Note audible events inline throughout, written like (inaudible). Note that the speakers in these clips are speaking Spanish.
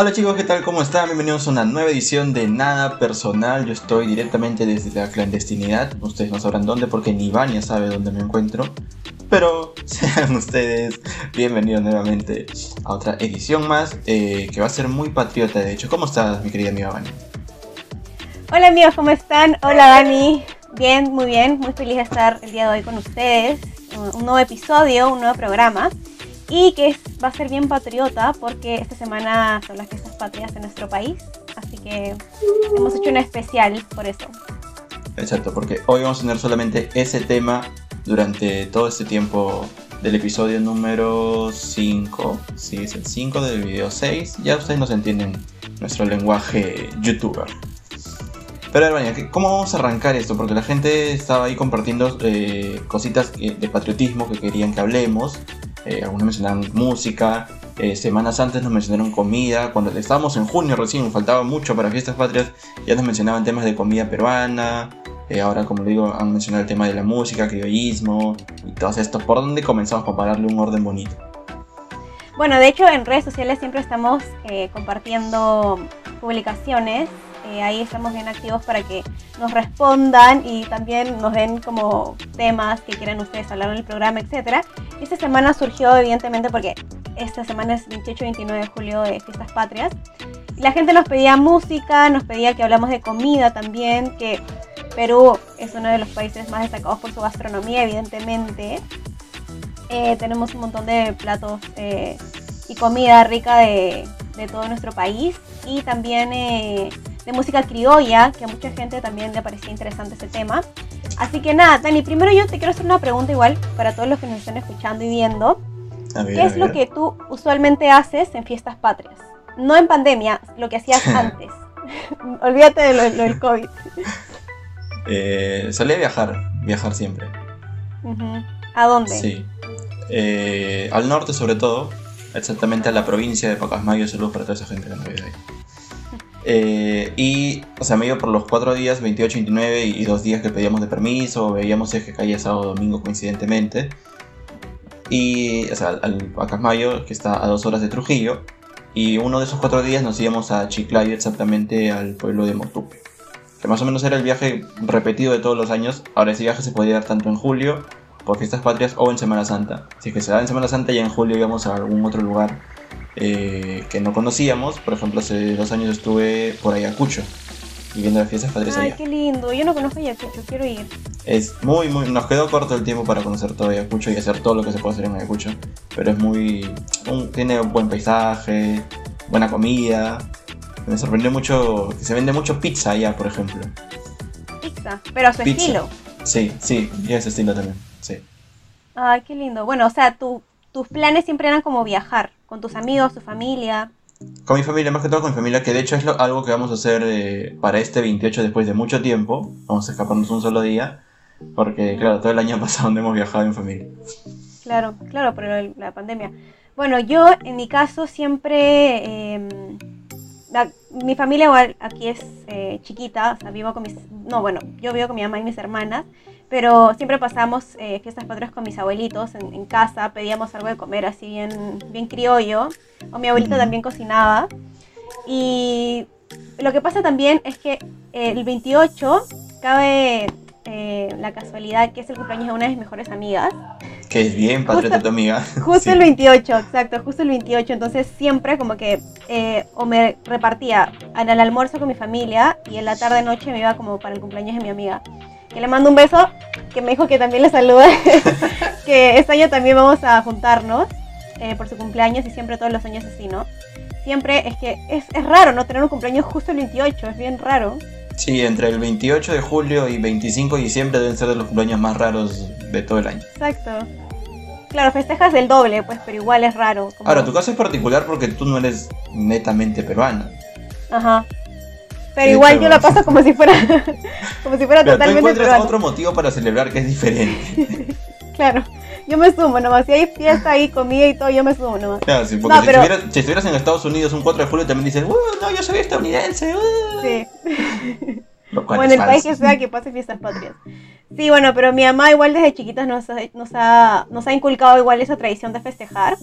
Hola chicos, ¿qué tal? ¿Cómo están? Bienvenidos a una nueva edición de Nada Personal. Yo estoy directamente desde la clandestinidad. Ustedes no sabrán dónde porque ni Vania sabe dónde me encuentro. Pero (laughs) sean ustedes bienvenidos nuevamente a otra edición más eh, que va a ser muy patriota de hecho. ¿Cómo estás mi querida amiga Vania? Hola amigos, ¿cómo están? Hola Dani. Bien, muy bien. Muy feliz de estar el día de hoy con ustedes. Un nuevo episodio, un nuevo programa y que va a ser bien patriota porque esta semana son las fiestas patrias en nuestro país, así que hemos hecho un especial por eso. Exacto, porque hoy vamos a tener solamente ese tema durante todo este tiempo del episodio número 5, sí, es el 5 del video 6, ya ustedes nos entienden nuestro lenguaje youtuber. Pero bueno, ¿cómo vamos a arrancar esto? Porque la gente estaba ahí compartiendo eh, cositas de patriotismo que querían que hablemos eh, algunos mencionaron música, eh, semanas antes nos mencionaron comida, cuando estábamos en junio recién, faltaba mucho para fiestas patrias, ya nos mencionaban temas de comida peruana, eh, ahora como digo han mencionado el tema de la música, criollismo y todo esto. ¿Por dónde comenzamos para darle un orden bonito? Bueno, de hecho en redes sociales siempre estamos compartiendo publicaciones eh, ahí estamos bien activos para que nos respondan y también nos den como temas que quieran ustedes hablar en el programa, etc. Esta semana surgió evidentemente porque esta semana es 28-29 de julio de Fiestas Patrias. Y la gente nos pedía música, nos pedía que hablamos de comida también, que Perú es uno de los países más destacados por su gastronomía, evidentemente. Eh, tenemos un montón de platos eh, y comida rica de, todo nuestro país. Y también de música criolla, que a mucha gente también le parecía interesante ese tema. Así que nada, Dani, primero yo te quiero hacer una pregunta igual para todos los que nos están escuchando y viendo. ¿Qué es lo que tú usualmente haces en fiestas patrias? No en pandemia, lo que hacías (laughs) antes. (laughs) Olvídate de lo, del COVID. (laughs) Eh, solía viajar, viajar siempre. ¿A dónde? Sí. Eh, al norte sobre todo, exactamente a la provincia de Pacasmayo. Saludos para toda esa gente que nos vive ahí. Eh, y, o sea, me iba por los cuatro días, 28, 29 y, dos días que pedíamos de permiso, veíamos si es que caía sábado o domingo coincidentemente. Y, o sea, al Pacasmayo, que está a dos horas de Trujillo. Y uno de esos cuatro días nos íbamos a Chiclayo, exactamente al pueblo de Motupe. Que más o menos era el viaje repetido de todos los años. Ahora ese viaje se podía dar tanto en julio, por fiestas patrias, o en Semana Santa. Si es que se da en Semana Santa, ya en julio íbamos a algún otro lugar eh, que no conocíamos. Por ejemplo, hace dos años estuve por Ayacucho viviendo las fiestas patrias Ay, qué lindo. Yo no conozco Ayacucho, quiero ir. Es muy, muy. Nos quedó corto el tiempo para conocer todo Ayacucho y hacer todo lo que se puede hacer en Ayacucho. Pero es muy. tiene un buen paisaje, buena comida. Me sorprendió mucho que se vende mucho pizza allá, por ejemplo. Pizza, pero a su estilo. Sí, sí, y a ese estilo también, sí. Ay, qué lindo. Bueno, o sea, tus planes siempre eran como viajar. ¿Con tus amigos, tu familia? Con mi familia, más que todo con mi familia, que de hecho es algo que vamos a hacer eh, para este 28 después de mucho tiempo. Vamos a escaparnos un solo día, porque claro, todo el año (laughs) pasado no hemos viajado en familia. Claro, claro, por la pandemia. Bueno, yo en mi caso siempre... Mi familia igual aquí es eh, chiquita, o sea, vivo con mis... No, bueno, yo vivo con mi mamá y mis hermanas pero siempre pasamos eh, fiestas patrias con mis abuelitos en, casa, pedíamos algo de comer así bien, bien criollo, o mi abuelita también cocinaba. Y lo que pasa también es que el 28 cabe eh, la casualidad que es el cumpleaños de una de mis mejores amigas. Que es bien patriota tu amiga. (laughs) Justo el 28, exacto, justo el 28. Entonces siempre como que eh, o me repartía en el almuerzo con mi familia y en la tarde noche me iba como para el cumpleaños de mi amiga que le mando un beso, que me dijo que también le saluda, (laughs) que este año también vamos a juntarnos eh, por su cumpleaños y siempre todos los años así, ¿no? Siempre es que es, es raro no tener un cumpleaños justo el 28, es bien raro. Sí, entre el 28 de julio y 25 de diciembre deben ser de los cumpleaños más raros de todo el año. Exacto. Claro, festejas del doble, pues, pero igual es raro. Ahora, tu caso es particular porque tú no eres netamente peruana. Ajá. Pero igual yo la paso como si fuera, (laughs) como si fuera totalmente. Tú encuentras otro motivo para celebrar que es diferente. (laughs) claro. Yo me sumo nomás. Si hay fiesta ahí, comida y todo, yo me sumo nomás. Claro, sí, porque si, estuvieras, si, estuvieras, en Estados Unidos un 4 de julio también dices, ¡Uh, no, yo soy estadounidense! Uh". Sí. (laughs) o en el país que sea que pase fiestas patrias. Sí, bueno, pero mi mamá igual desde chiquitas nos ha, nos ha, nos ha inculcado igual esa tradición de festejar.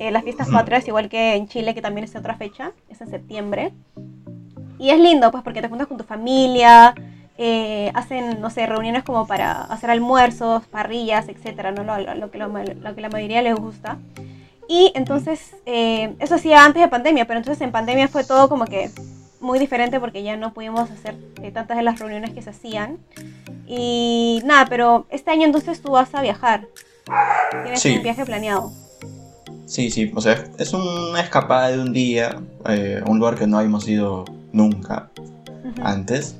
eh, las fiestas patrias, igual que en Chile, que también es otra fecha, es en septiembre. Y es lindo, pues, porque te juntas con tu familia, eh, hacen, no sé, reuniones como para hacer almuerzos, parrillas, etcétera, ¿no? Lo, lo- lo que, lo, que la mayoría les gusta. Y entonces, eh, eso hacía antes de pandemia, pero entonces en pandemia fue todo como que muy diferente porque ya no pudimos hacer eh, tantas de las reuniones que se hacían. Y nada, pero este año entonces tú vas a viajar. Tienes Sí. un viaje planeado. Sí, sí, o sea, es una escapada de un día eh, a un lugar que no habíamos ido nunca Ujú. antes.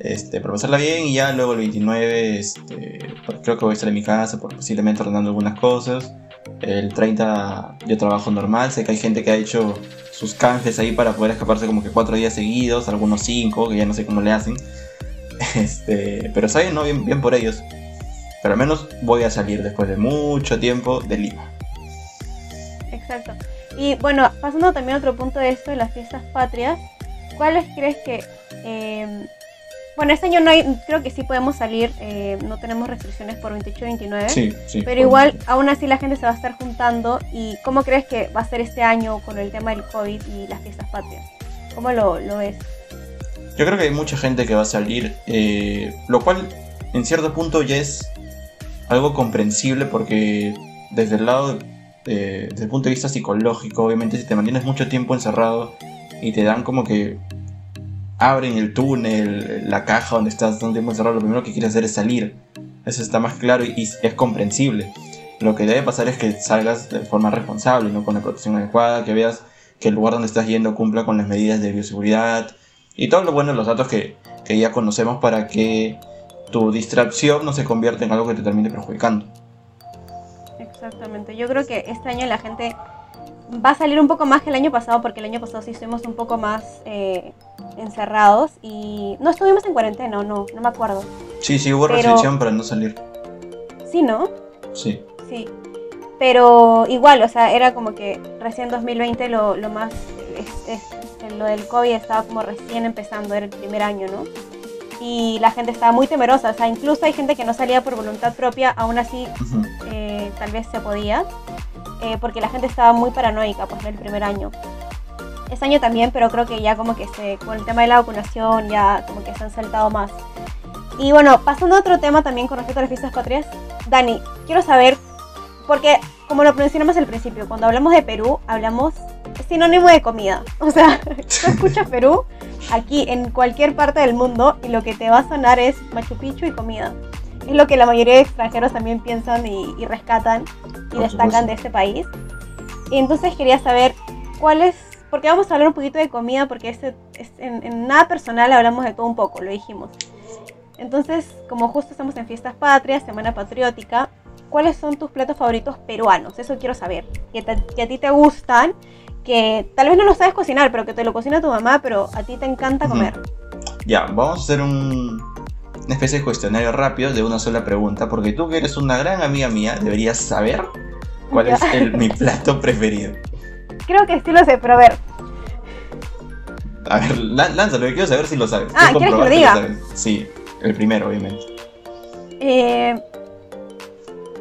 Este, para pasarla bien y ya luego el 29 este, pues creo que voy a estar en mi casa por posiblemente ordenando algunas cosas. El 30 yo trabajo normal, sé que hay gente que ha hecho sus canjes ahí para poder escaparse como que cuatro días seguidos, algunos cinco, que ya no sé cómo le hacen. (laughs) Este, pero saben, ¿no? Bien, bien por ellos. Pero al menos voy a salir después de mucho tiempo de Lima. Exacto. Y bueno, pasando también a otro punto de esto de las fiestas patrias, ¿cuáles crees que... eh, bueno, este año no hay, creo que sí podemos salir, eh, no tenemos restricciones por 28 y 29. Sí, sí. Pero igual, aún así la gente se va a estar juntando. ¿Y cómo crees que va a ser este año con el tema del COVID y las fiestas patrias? ¿Cómo lo, lo ves? Yo creo que hay mucha gente que va a salir, eh, lo cual en cierto punto ya es algo comprensible porque desde el lado, eh, desde el punto de vista psicológico, obviamente si te mantienes mucho tiempo encerrado y te dan como que abren el túnel, la caja donde estás tanto tiempo encerrado, lo primero que quieres hacer es salir. Eso está más claro y, y es comprensible. Lo que debe pasar es que salgas de forma responsable, ¿no? con la protección adecuada, que veas que el lugar donde estás yendo cumpla con las medidas de bioseguridad y todo lo bueno, los datos que, que ya conocemos para que tu distracción no se convierta en algo que te termine perjudicando. Exactamente. Yo creo que este año la gente va a salir un poco más que el año pasado, porque el año pasado sí estuvimos un poco más eh, encerrados y no estuvimos en cuarentena, ¿o no, no me acuerdo. Sí, sí, hubo Pero- restricción para no salir. Sí, ¿no? Sí. Sí. Pero igual, o sea, era como que recién 2020 lo, lo más, es- es- lo del COVID estaba como recién empezando, era el primer año, ¿no? Y la gente estaba muy temerosa, o sea, incluso hay gente que no salía por voluntad propia, aún así eh, tal vez se podía, eh, porque la gente estaba muy paranoica pues el primer año. Este año también, pero creo que ya como que se, con el tema de la vacunación ya como que se han saltado más. Y bueno, pasando a otro tema también con respecto a las fiestas patrias, Dani, quiero saber, porque como lo mencionamos al principio, cuando hablamos de Perú, hablamos sinónimo de comida. (laughs) O sea, tú escuchas (laughs) Perú aquí en cualquier parte del mundo y lo que te va a sonar es Machu Picchu y comida. Es lo que la mayoría de extranjeros también piensan y, y rescatan y Por destacan supuesto. de este país. Y entonces quería saber cuál es, porque vamos a hablar un poquito de comida, porque este, es- en, en nada personal hablamos de todo un poco, lo dijimos. Entonces, como justo estamos en fiestas patrias, semana patriótica, ¿cuáles son tus platos favoritos peruanos? Eso quiero saber. Que, te- que a ti te gustan, que tal vez no lo sabes cocinar, pero que te lo cocina tu mamá, pero a ti te encanta comer. Ya, vamos a hacer un, una especie de cuestionario rápido de una sola pregunta, porque tú que eres una gran amiga mía, deberías saber cuál Ya. es el- mi (laughs) plato preferido. Creo que sí lo sé, pero a ver, A ver, lá- lánzalo, yo quiero saber si lo sabes. Ah, Quiero ¿quieres que lo diga? Sí, el primero, obviamente. eh,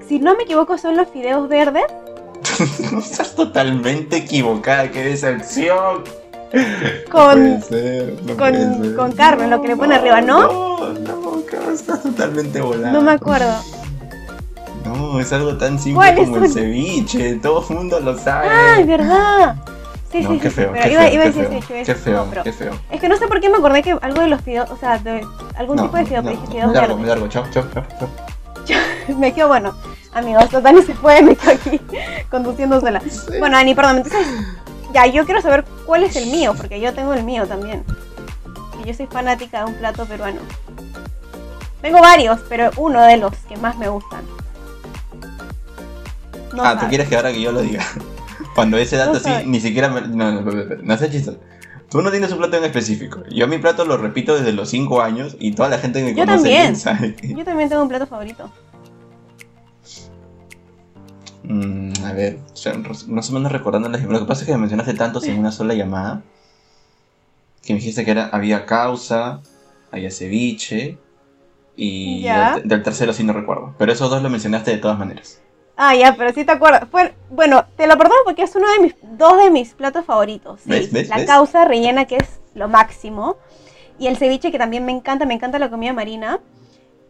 si no me equivoco son los fideos verdes. (laughs) Estás totalmente equivocada, qué decepción. (laughs) Con- no ser, no con- con carne, lo que le pone arriba, ¿no? No, no, estás totalmente volada. No me acuerdo. No, es algo tan simple ¿Cuáles como el ceviche, todo el mundo lo sabe. ¡Ah, es verdad! Sí, no, sí, qué sí, feo, pero qué iba, feo, iba a decir feo, ceviche, qué no, feo, pero qué feo. Es que no sé por qué me acordé que algo de los fideos, o sea, de algún No, tipo de fideo, no, dije fideos me largo, me largo, chao, chao, chao, chao. (laughs) Me quedo bueno. Amigos, Dani se fue, me quedo aquí (laughs) conduciéndosela. Bueno, Dani, perdón, entonces, ya, yo quiero saber cuál es el mío, porque yo tengo el mío también. Y yo soy fanática de un plato peruano. Tengo varios, pero uno de los que más me gustan. No ah, ¿tú sabes. quieres que ahora que yo lo diga? Cuando ese dato así, ni siquiera me... No, no, no, no, no seas. Tú no tienes un plato en específico. Yo mi plato lo repito desde los 5 años y toda la gente que me Yo conoce también. sabe que- Yo también tengo un plato favorito. Mm, a ver, más o menos recordando las- Lo que pasa es que me mencionaste tantos en una sola llamada. Que me dijiste que era, había causa, había ceviche. Y Ya. del tercero sí no recuerdo. Pero esos dos lo mencionaste de todas maneras. Ah, ya, pero sí te acuerdas. Fue, bueno, te lo perdono porque es uno de mis, dos de mis platos favoritos. Sí, ¿Ves? ¿Ves? La ¿Ves? causa rellena, que es lo máximo. Y el ceviche, que también me encanta, me encanta la comida marina.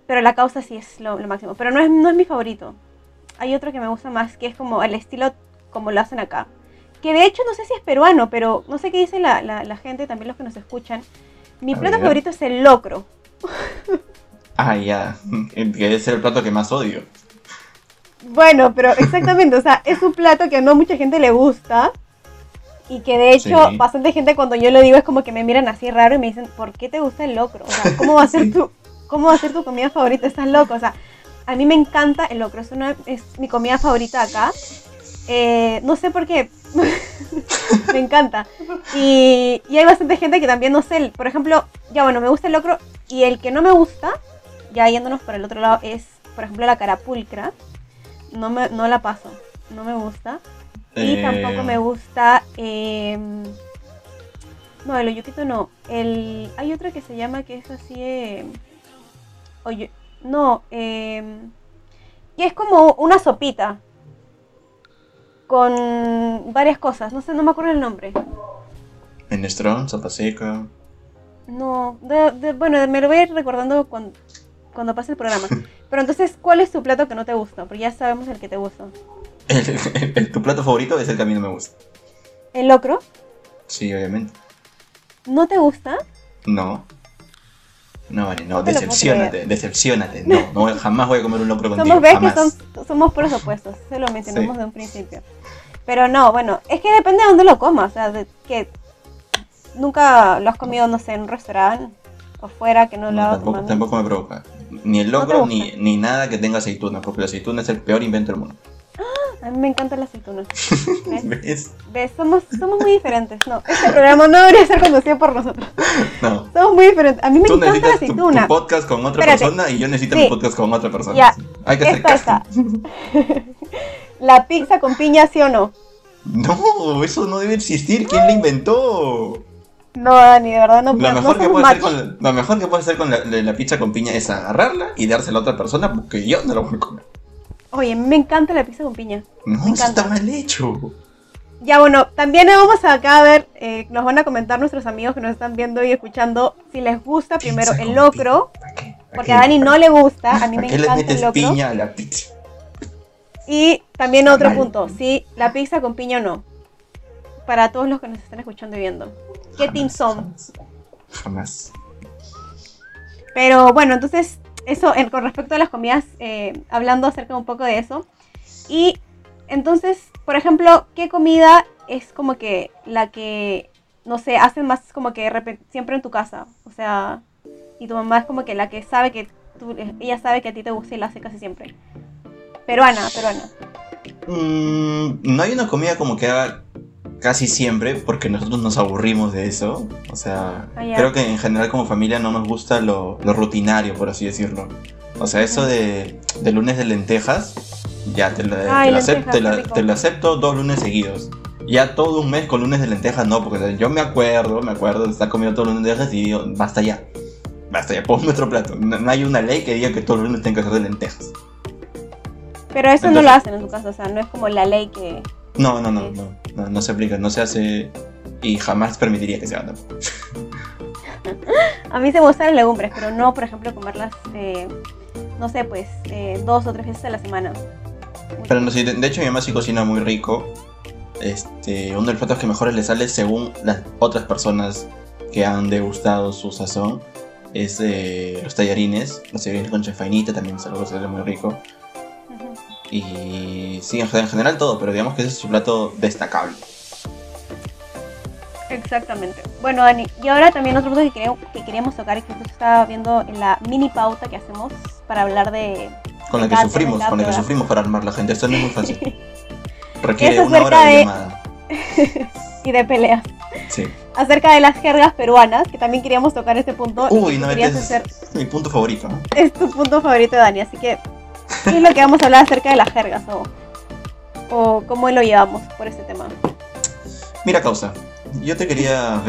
Pero la causa sí es lo, lo máximo. Pero no es, no es mi favorito. Hay otro que me gusta más, que es como el estilo como lo hacen acá. Que de hecho no sé si es peruano, pero no sé qué dice la, la, la gente, también los que nos escuchan. Mi A plato ver. favorito es el locro. Ah, ya. Que debe ser el plato que más odio. Bueno, pero exactamente, o sea, es un plato que a no mucha gente le gusta y que de hecho Sí. bastante gente cuando yo lo digo es como que me miran así raro y me dicen, ¿por qué te gusta el locro? O sea, (laughs) ¿cómo va a ser tu cómo va a ser tu comida favorita? Estás loco, o sea, a mí me encanta el locro, es una es mi comida favorita acá. Eh, no sé por qué. (laughs) me encanta. Y, y hay bastante gente que también, no sé, por ejemplo, ya bueno, me gusta el locro y el que no me gusta, ya yéndonos por el otro lado, es, por ejemplo, la carapulcra. No, me, no la paso, no me gusta. Y Eh, tampoco me gusta... eh, no, el oyuquito no. El, hay otra que se llama que es así... eh, oye, no, eh, que es como una sopita con varias cosas. No sé, no me acuerdo el nombre. Minestrón, sopa seca. No, de- de- bueno, me lo voy a ir recordando cuando, cuando pase el programa. (laughs) Pero entonces, ¿cuál es tu plato que no te gusta? Porque ya sabemos el que te gusta. El- el- el- tu plato favorito es el que a mí no me gusta. ¿El locro? Sí, obviamente. ¿No te gusta? No. No, vale, no, No decepcionate, decepcionate. No, no jamás voy a comer un locro contigo. Somos, ves que jamás. son, somos puros opuestos, se lo mencionamos Sí. de un principio. Pero no, bueno, es que depende de dónde lo comas, o sea, de que nunca lo has comido, no sé, en un restaurante o fuera que no, lo hago tampoco me provoca. Ni el locro gusta. ni, ni nada que tenga aceituna, porque la aceituna es el peor invento del mundo. (gasps) A mí me encantan las aceitunas. (laughs) ¿Ves? ¿Ves? ¿Ves? Somos, somos muy diferentes. No, este programa no debería ser conducido por nosotros. (laughs) No. Somos muy diferentes. A mí me Tú encanta la necesitas tu, tu aceituna. podcast con otra Espérate. persona y yo necesito Sí. mi podcast con otra persona. Ya. Hay que hacer Esta, esta. (laughs) La pizza con piña, ¿sí o no? No, eso no debe existir. ¿Quién la inventó? No, Dani, de verdad no Lo no mejor, que puedes hacer con la, lo mejor que puedes hacer con la, pizza con piña es agarrarla y dársela a otra persona porque yo no la voy a comer. Oye, a mí me encanta la pizza con piña. No, Me eso está encanta. mal hecho. Ya bueno, también vamos acá a ver, eh, nos van a comentar nuestros amigos que nos están viendo y escuchando si les gusta primero el locro, piña. ¿Para qué? ¿Para porque qué? a Dani ¿Para no le gusta, a mí ¿Para me encanta metes el locro. piña a la pizza? Y también otro Mal. punto, si la pizza con piña o no. Para todos los que nos están escuchando y viendo. ¿Qué Jamás, team son? Jamás. Jamás. Pero bueno, entonces, eso en- con respecto a las comidas, eh, hablando acerca un poco de eso. Y entonces, por ejemplo, ¿qué comida es como que la que, no sé, hacen más como que siempre en tu casa? O sea, y tu mamá es como que la que sabe que tú, ella sabe que a ti te gusta y la hace casi siempre. Peruana, peruana. Mm, no hay una comida como que haga casi siempre porque nosotros nos aburrimos de eso. O sea, Ah, creo que en general como familia no nos gusta lo, lo rutinario, por así decirlo. O sea, eso de, de lunes de lentejas, ya te, lo- Ay, te lo, acep- lentejas, te rico. te lo acepto dos lunes seguidos. Ya todo un mes con lunes de lentejas no, porque yo me acuerdo, me acuerdo de estar comiendo todos los lunes de lentejas y digo, basta ya. Basta ya, pon nuestro plato. No, no hay una ley que diga que todos los lunes tienen que ser de lentejas. Pero eso no lo hacen en tu casa, o sea, no es como la ley que... No, no, no, no, no, no se aplica, no se hace y jamás permitiría que se haga tampoco. (laughs) A mí se me gustan las legumbres, pero no, por ejemplo, comerlas, eh, no sé, pues, eh, dos o tres veces a la semana. Pero no sé, de, de hecho mi mamá sí cocina muy rico. Este, uno de los platos que mejores le sale según las otras personas que han degustado su sazón es eh, los tallarines, los tallarines con chefainita también es algo que sale muy rico. Y sí, en gen- en general todo, pero digamos que ese es su plato destacable. Exactamente. Bueno, Dani, y ahora también otro punto que queríamos, que queríamos tocar y que justo estaba viendo en la mini pauta que hacemos para hablar de... Con la que sufrimos, con la que sufrimos para armar la gente, esto no es muy fácil. (laughs) Requiere Es una hora acerca de de- llamada. (laughs) y de peleas. Sí. Acerca de las jergas peruanas, que también queríamos tocar este punto. Uy, no, este es, hacer, es mi punto favorito, ¿no? (laughs) es tu punto favorito, Dani, así que... ¿Qué (laughs) es lo que vamos a hablar acerca de las jergas o, o cómo lo llevamos por este tema? Mira, causa, yo te quería...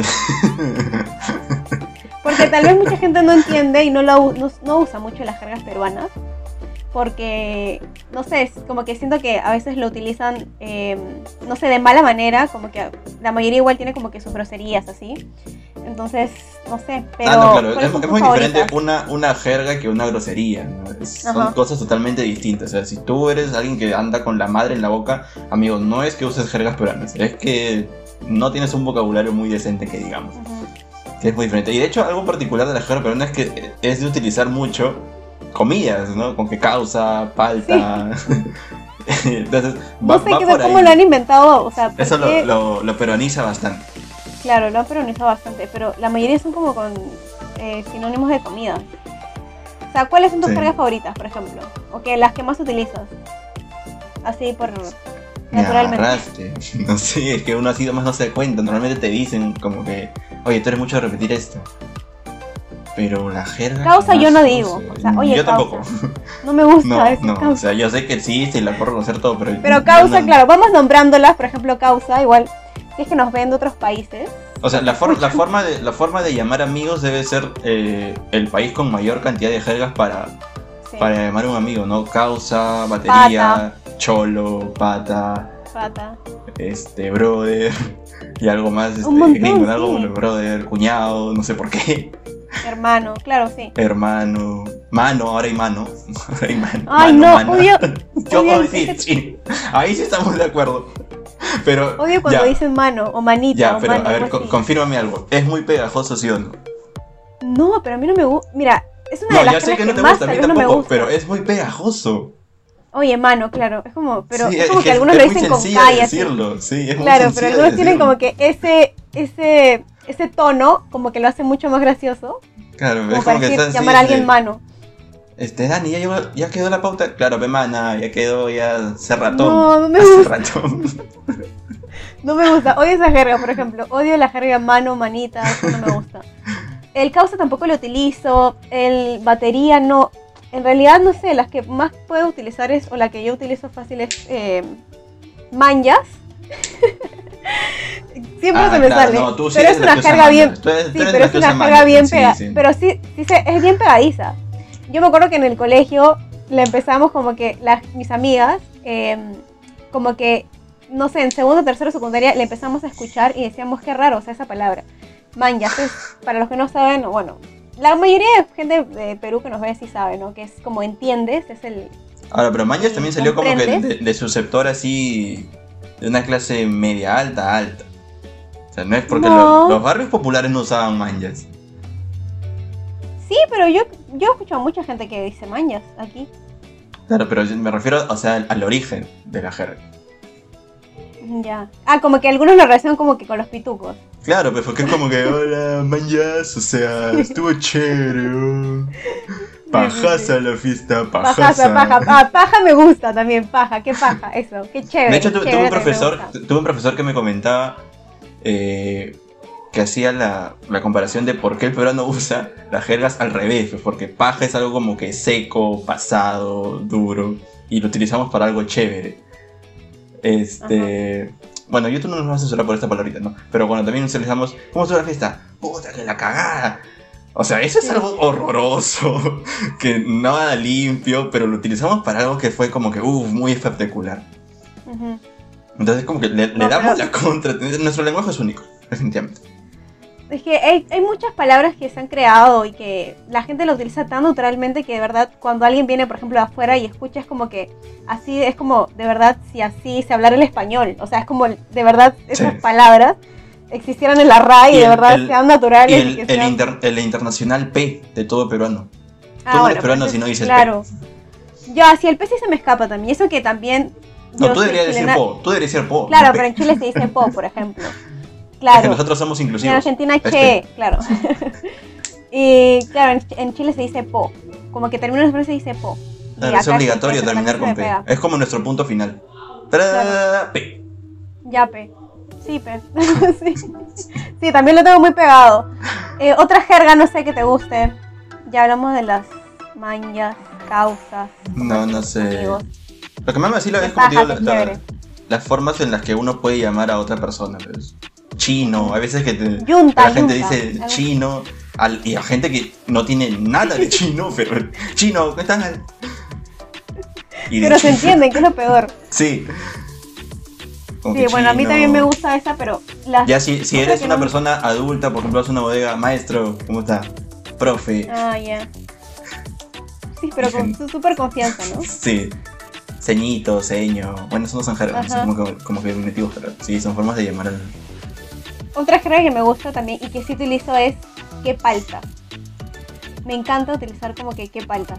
Porque tal vez mucha gente no entiende y no, no, no usa mucho las jergas peruanas. Porque, no sé, es como que siento que a veces lo utilizan, eh, no sé, de mala manera, como que la mayoría igual tiene como que sus groserías así. Entonces, no sé, pero... ah, no, claro, ¿cuáles es, es muy diferente una, una jerga que una grosería, ¿no? Es- son Ajá. cosas totalmente distintas. O sea, si tú eres alguien que anda con la madre en la boca, amigo, no es que uses jergas peruanas, es que no tienes un vocabulario muy decente que digamos. Ujú. que es muy diferente. Y de hecho, algo particular de la jerga peruana es que es de utilizar mucho comidas, ¿no? Con que causa, palta. (laughs) Entonces, va, No sé va qué- por cómo ahí. lo han inventado, o sea, ¿por Eso lo, lo, lo peruaniza bastante. Claro, lo han peronizado bastante, pero la mayoría son como con eh, sinónimos de comida. O sea, ¿cuáles son tus Sí. cargas favoritas, por ejemplo? O que las que más utilizas. Así por Me naturalmente. (laughs) No sé, es que uno así más no se da cuenta. Normalmente te dicen como que, oye, tú eres mucho de repetir esto. Pero la jerga. Causa yo no digo. uso- O sea, oye, yo causa. tampoco. No me gusta No, eso, no. O sea, yo sé que existe y la puedo reconocer todo, pero. Pero causa, no- claro, vamos nombrándolas, por ejemplo, causa, igual, si es que nos ven de otros países. O sea, la, for- la, forma de, la forma de llamar amigos debe ser eh, el país con mayor cantidad de jergas para, Sí, para llamar a un amigo, ¿no? Causa, batería, cholo, pata, pata. este, brother, y algo más, este, montón, gringo, ¿no? Algo sí. brother, cuñado, no sé por qué, Hermano, claro, sí. hermano, mano, ahora hay mano, (laughs) ahora hay mano. Ay, mano, no, odio, (laughs) Yo, odio sí, ese- sí, ahí sí estamos de acuerdo. Pero, odio cuando ya, dicen mano o manita ya, o pero mano, a ver, co- confírmame algo, ¿es muy pegajoso, sí o no? No, pero a mí no me gusta. Mira, es una No, de las ya sé que no te gusta, a mí no tampoco, pero es muy pegajoso. Oye, mano, claro, es como, pero Sí, es como que, algunos es lo dicen con cállate. decirlo, sí, es muy Claro, pero algunos tienen como que ese, ese, ese tono, como que lo hace mucho más gracioso, Claro, como es para como que decir, estás así, llamar a alguien mano. Este, Dani, ¿ya, llegó- ya quedó la pauta. Claro, ve mana, ya quedó ya hace ratón. No, no me gusta. (laughs) No me gusta, odio esa jerga, por ejemplo, odio la jerga mano, manita, eso no me gusta. El causa tampoco lo utilizo, el batería no, en realidad no sé, las que más puedo utilizar es, o la que yo utilizo fácil es eh, manjas. (laughs) Siempre Ah, se me claro, sale, no, tú sí pero es la una jerga bien. Tú eres- tú Sí, pero la es una usa jerga mangas, bien sí, pegada. sí. Pero sí, sí se- es bien pegadiza. Yo me acuerdo que en el colegio le empezamos como que las, mis amigas, eh, como que, no sé, en segundo, tercero, secundaria, le empezamos a escuchar y decíamos qué raro, o sea, esa palabra. Manjas es, para los que no saben, bueno, la mayoría de gente de Perú que nos ve sí sabe, ¿no? Que es como entiendes, es el... Ahora, pero Manjas también salió como que de, de su sector así, de una clase media alta, alta. O sea, no es porque No. los, los barrios populares no usaban manjas. Sí, pero yo, yo he escuchado a mucha gente que dice manjas aquí. Claro, pero me refiero, o sea, al origen de la jerga. Ya. Ah, como que algunos lo relacionan como que con los pitucos. Claro, pues porque es como que, hola, manjas, o sea, estuvo (laughs) chévere. Pajaza la fiesta, pajaza. Pajaza, paja. Ah, paja me gusta también, paja. ¿Qué paja? Eso, qué chévere. De hecho, tu- chévere, tuve un profesor, tuve un profesor que me comentaba eh, que hacía la, la comparación de por qué el peruano usa las jergas al revés, pues, porque paja es algo como que seco, pasado, duro, y lo utilizamos para algo chévere. Este. Bueno, YouTube no nos va a censurar por esta palabrita, ¿no? Pero cuando también utilizamos, ¿cómo estuvo la fiesta? ¡Puta que la cagada! O sea, eso es algo horroroso, (laughs) que nada limpio, pero lo utilizamos para algo que fue como que, uff, muy espectacular. Ujú. Entonces como que le, le No, damos pero- la contra. Nuestro lenguaje es único, definitivamente. Es que hay, hay muchas palabras que se han creado y que la gente lo utiliza tan naturalmente que de verdad cuando alguien viene, por ejemplo, de afuera y escucha es como que así, es como de verdad si así se hablara el español. O sea, es como de verdad esas Sí. palabras existieran en la RAI y, Y de verdad el- sean naturales. y el, que el sean- inter- el internacional P de todo peruano. Ah, tú no bueno, eres peruano pues si no es- dices Claro. Ya, si el P sí se me escapa también. Eso que también. No, tú deberías decir Po. Tú deberías decir Po. Claro, no P. pero en Chile se dice po, por ejemplo. (laughs) Es que Claro. nosotros somos Y en inclusivos. Argentina Es che, claro. (laughs) y claro, en, en Chile se dice po. Como que termina una frase y se dice po. Claro, es obligatorio terminar con P. pega. Es como nuestro punto final. Tra- P. Ya, pe. Sí, pe. (laughs) sí. Sí, también lo tengo muy pegado. Eh, otra jerga, no sé que te guste. Ya hablamos de las manjas, causas. No, no sé. amigos. Lo que más me vacila es como digo, la- la- las formas en las que uno puede llamar a otra persona. pues. Chino, a veces que te- Yunta, la gente yunta. dice chino al- y a gente que no tiene nada de chino, (laughs) pero chino, ¿qué? Y de Pero se entienden, que es lo peor. Sí. Como Sí, que bueno, a mí también me gusta esa, pero las... Ya si, si eres una no- persona adulta, por ejemplo, a una bodega, maestro, ¿cómo está? Profe. Ah, ya. Sí, pero con súper confianza, ¿no? (laughs) Sí. Ceñito, ceño. Bueno, son jergas, Ajá. son como que, como que primitivos, pero sí, son formas de llamar al. Otra jerga que me gusta también y que sí utilizo es qué palta. Me encanta utilizar como que qué palta.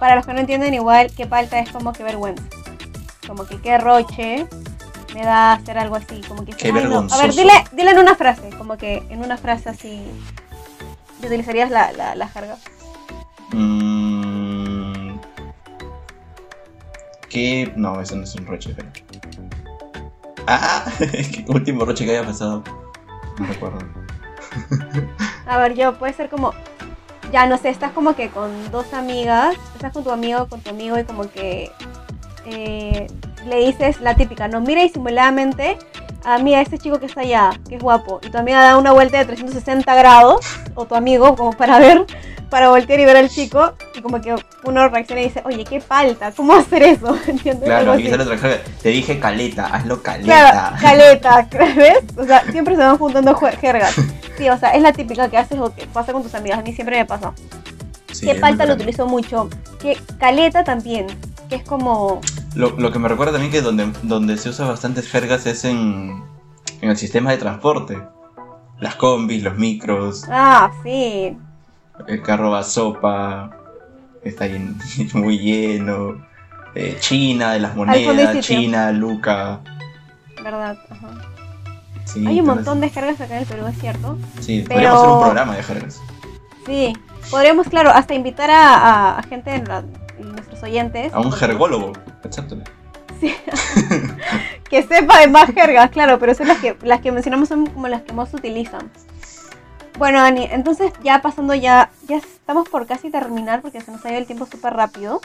Para los que no entienden igual, qué palta es como que vergüenza. Como que qué roche me da hacer algo así, como que Qué "Ay, no". A ver, dile, dile en una frase, como que en una frase así ¿te utilizarías la, la, la jerga. Mmm. ¿Qué? No, eso no es un roche, pero. Ah, (laughs) ¿qué último roche que haya pasado? No recuerdo. (laughs) A ver, yo puede ser como, ya no sé, estás como que con dos amigas, estás con tu amigo, con tu amigo y como que eh, le dices la típica, no, mira disimuladamente a mí, a este chico que está allá, que es guapo, y tu amiga da una vuelta de 360 grados, o tu amigo, como para ver, para voltear y ver al chico, y como que uno reacciona y dice, oye, qué falta, ¿cómo hacer eso? (laughs) ¿Entiendes? Claro, sale otra. Te dije caleta, hazlo caleta. Claro, caleta, (laughs) ¿ves? O sea, siempre se van juntando jergas. (laughs) Sí, o sea, es la típica que haces o que pasa con tus amigas. A mí siempre me pasa. Sí, que falta lo utilizo mucho. Que caleta también. Que es como. Lo, lo que me recuerda también que donde, donde se usa bastantes jergas es en, en el sistema de transporte. Las combis, los micros, Ah, sí. el carro va sopa, está llen- (laughs) muy lleno. eh, China, de las monedas, sitio. China, Luca. ¿Verdad? Ajá. Sí, Hay un montón de jergas acá en el Perú, es cierto. Sí, pero- podríamos hacer un programa de jergas. Sí. Podríamos, claro, hasta invitar a, a- a gente, de la- oyentes. A un jergólogo, exacto. Sí. (laughs) que sepa de más jergas, claro, pero son las que, las que mencionamos son como las que más se utilizan. Bueno, Dani, entonces ya pasando ya, ya estamos por casi terminar porque se nos ha ido el tiempo súper rápido.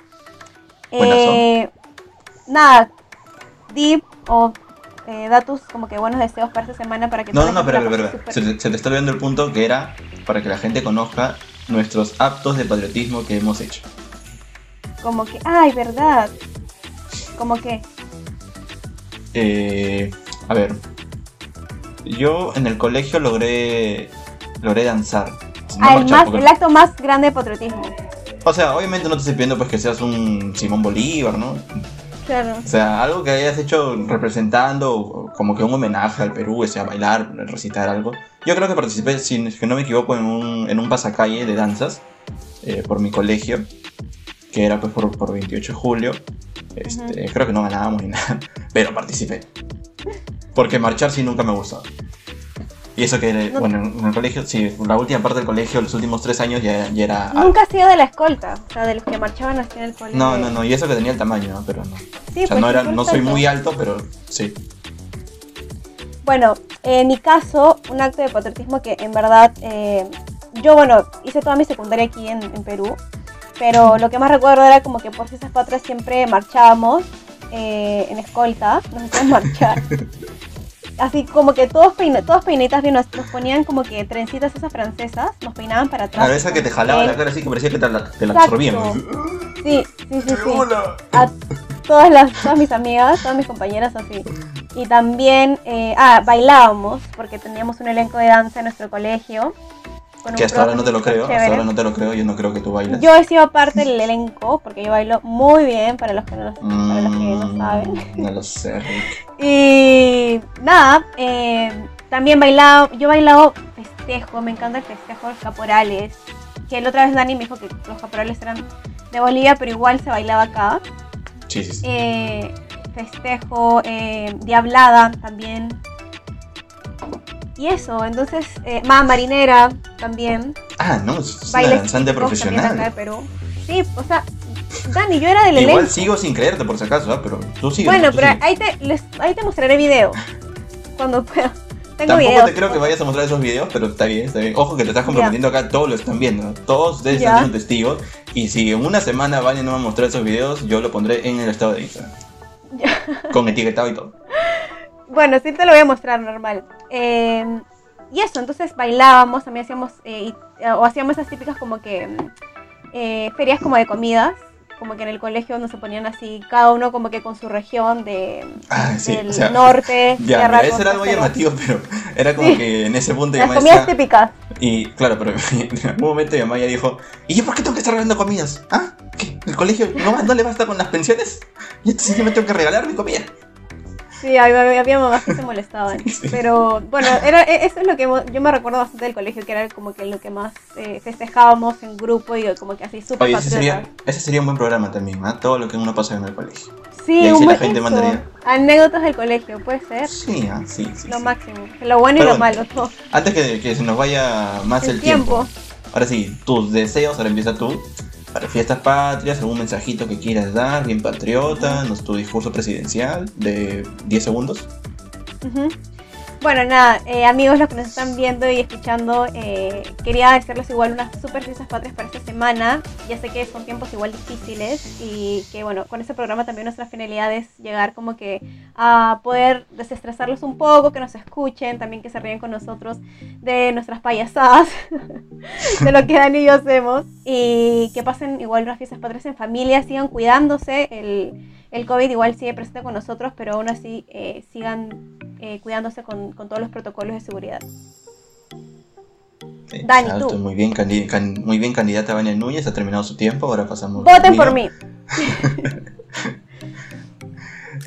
Eh, nada, dip o eh, datos como que buenos deseos para esta semana para que No, no, no, pero, pero, se, te- se te está olvidando el punto que era para que la gente conozca nuestros actos de patriotismo que hemos hecho. Como que, ay, verdad. Como que, Eh, a ver, yo en el colegio logré logré danzar. No ah, el, marchar, más, porque- el acto más grande de patriotismo. O sea, obviamente no te estoy pidiendo pues que seas un Simón Bolívar, ¿no? Claro. O sea, algo que hayas hecho representando como que un homenaje al Perú, o sea, bailar, recitar algo. Yo creo que participé, si no me equivoco, en un, en un pasacalle de danzas eh, por mi colegio, que era pues por, por 28 de julio. Este, Creo que no ganábamos ni (laughs) nada, pero participé. Porque marchar sí nunca me gustó. Y eso que, No- bueno, en el colegio, sí, la última parte del colegio, los últimos tres años ya, ya era... Nunca ha sido de la escolta, o sea, de los que marchaban así en el colegio. No, no, no, y eso que tenía el tamaño, ¿no? pero no. Sí, o sea, pues, no, era, no soy muy alto, pero sí. Bueno, en mi caso, un acto de patriotismo que en verdad, eh, yo bueno, hice toda mi secundaria aquí en, en Perú, pero lo que más recuerdo era como que por esas patrias siempre marchábamos eh, en escolta, nos hacían (laughs) marchar. Así como que todos, todos peinaditas bien, nos, nos ponían como que trencitas esas francesas, nos peinaban para atrás. Claro, esa que te jalaba Eh, la cara así que parecía que te la, te la Exacto. absorbían. Sí, sí, sí, sí. A todas las todas mis amigas, todas mis compañeras así. Y también, eh, ah, bailábamos, porque teníamos un elenco de danza en nuestro colegio. Que hasta ahora no te lo creo, hasta ahora no te lo creo, yo no creo que tú bailes. Yo he sido parte del elenco, porque yo bailo muy bien, para los que no, para los que no Mm, saben. No lo sé, Rick. (laughs) Y nada, eh, también bailado, yo he bailado festejo, me encanta el festejo de los caporales. Que la otra vez Dani me dijo que los caporales eran de Bolivia, pero igual se bailaba acá. Sí, sí, sí. eh, festejo, eh, diablada también. Y eso, entonces, eh, más marinera también. ah, no, es una danzante también de acá de profesional. Perú. Sí, o sea, Dani, yo era del Igual elenco. sigo sin creerte, por si acaso, ¿ah? pero tú sigues. bueno, tú pero ahí te, les- ahí te mostraré video. Cuando pueda. Tengo Tampoco videos. te creo que vayas a mostrar esos videos, pero está bien, está bien. Ojo que te estás comprometiendo acá, todos lo están viendo. Todos ustedes Ya. están siendo testigos. Y si en una semana Vania no va a mostrar esos videos, yo lo pondré en el estado de Instagram. Con etiquetado y todo. Bueno, sí te lo voy a mostrar normal. Eh, y eso, entonces bailábamos, también hacíamos, eh, y- o hacíamos esas típicas como que eh, ferias como de comidas. como que en el colegio no se ponían así, cada uno como que con su región de, Ah, sí, del o sea, norte, (laughs) Ya, tierra, mira, eso era algo llamativo, pero era como Sí. que en ese punto Las comidas decía- típicas. Y claro, pero (laughs) en algún momento mi mamá ya dijo, ¿y yo por qué tengo que estar regalando comidas? ¿Ah? ¿Qué? ¿El colegio no, no le basta con las pensiones? Y entonces yo me tengo que regalar mi comida. Sí, había, había mamás que se molestaban. (laughs) Sí. Pero bueno, era, e- eso es lo que yo me recuerdo bastante del colegio, que era como que lo que más eh, festejábamos en grupo y como que así súper ese sería, ese sería un buen programa también, ¿ah? Todo lo que uno pasa en el colegio. Sí, un la gente mandaría. Anécdotas del colegio, puede ser. Sí, ah, sí, sí. Lo sí. máximo. Lo bueno y lo bueno. malo, todo. Antes que, que se nos vaya más el, El tiempo. tiempo. Ahora sí, tus deseos, ahora empieza tú. Para fiestas patrias, algún mensajito que quieras dar, bien patriota, es tu discurso presidencial de 10 segundos. Bueno, nada, eh, amigos, los que nos están viendo y escuchando, eh, quería desearles igual unas super fiestas patrias para esta semana. Ya sé que son tiempos igual difíciles y que, bueno, con este programa también nuestra finalidad es llegar como que a poder desestresarlos un poco, que nos escuchen, también que se ríen con nosotros de nuestras payasadas, (laughs) de lo que Dani y yo hacemos y que pasen igual unas fiestas patrias en familia, sigan cuidándose. El, el COVID igual sigue presente con nosotros, pero aún así eh, sigan eh, cuidándose con, con todos los protocolos de seguridad. Sí, Dani, alto, tú. Muy bien, can- muy bien candidata Vania Núñez, ha terminado su tiempo, ahora pasamos. Voten por mí. (laughs)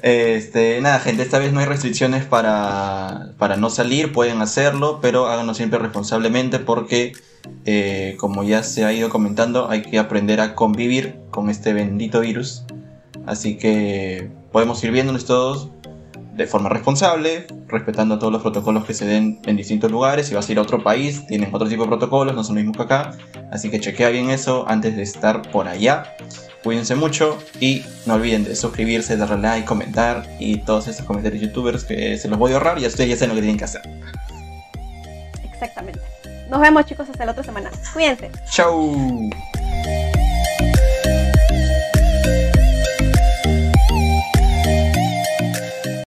Este, nada, gente, esta vez no hay restricciones para, para no salir, pueden hacerlo, pero háganlo siempre responsablemente porque, eh, como ya se ha ido comentando, hay que aprender a convivir con este bendito virus. Así que podemos ir viéndonos todos de forma responsable, respetando todos los protocolos que se den en distintos lugares. Si vas a ir a otro país, tienen otro tipo de protocolos, no son los mismos que acá. Así que chequea bien eso antes de estar por allá. Cuídense mucho y no olviden de suscribirse, darle like, comentar y todos esos comentarios youtubers que se los voy a ahorrar y ustedes ya saben lo que tienen que hacer. Exactamente. Nos vemos chicos hasta la otra semana. Cuídense. ¡Chau!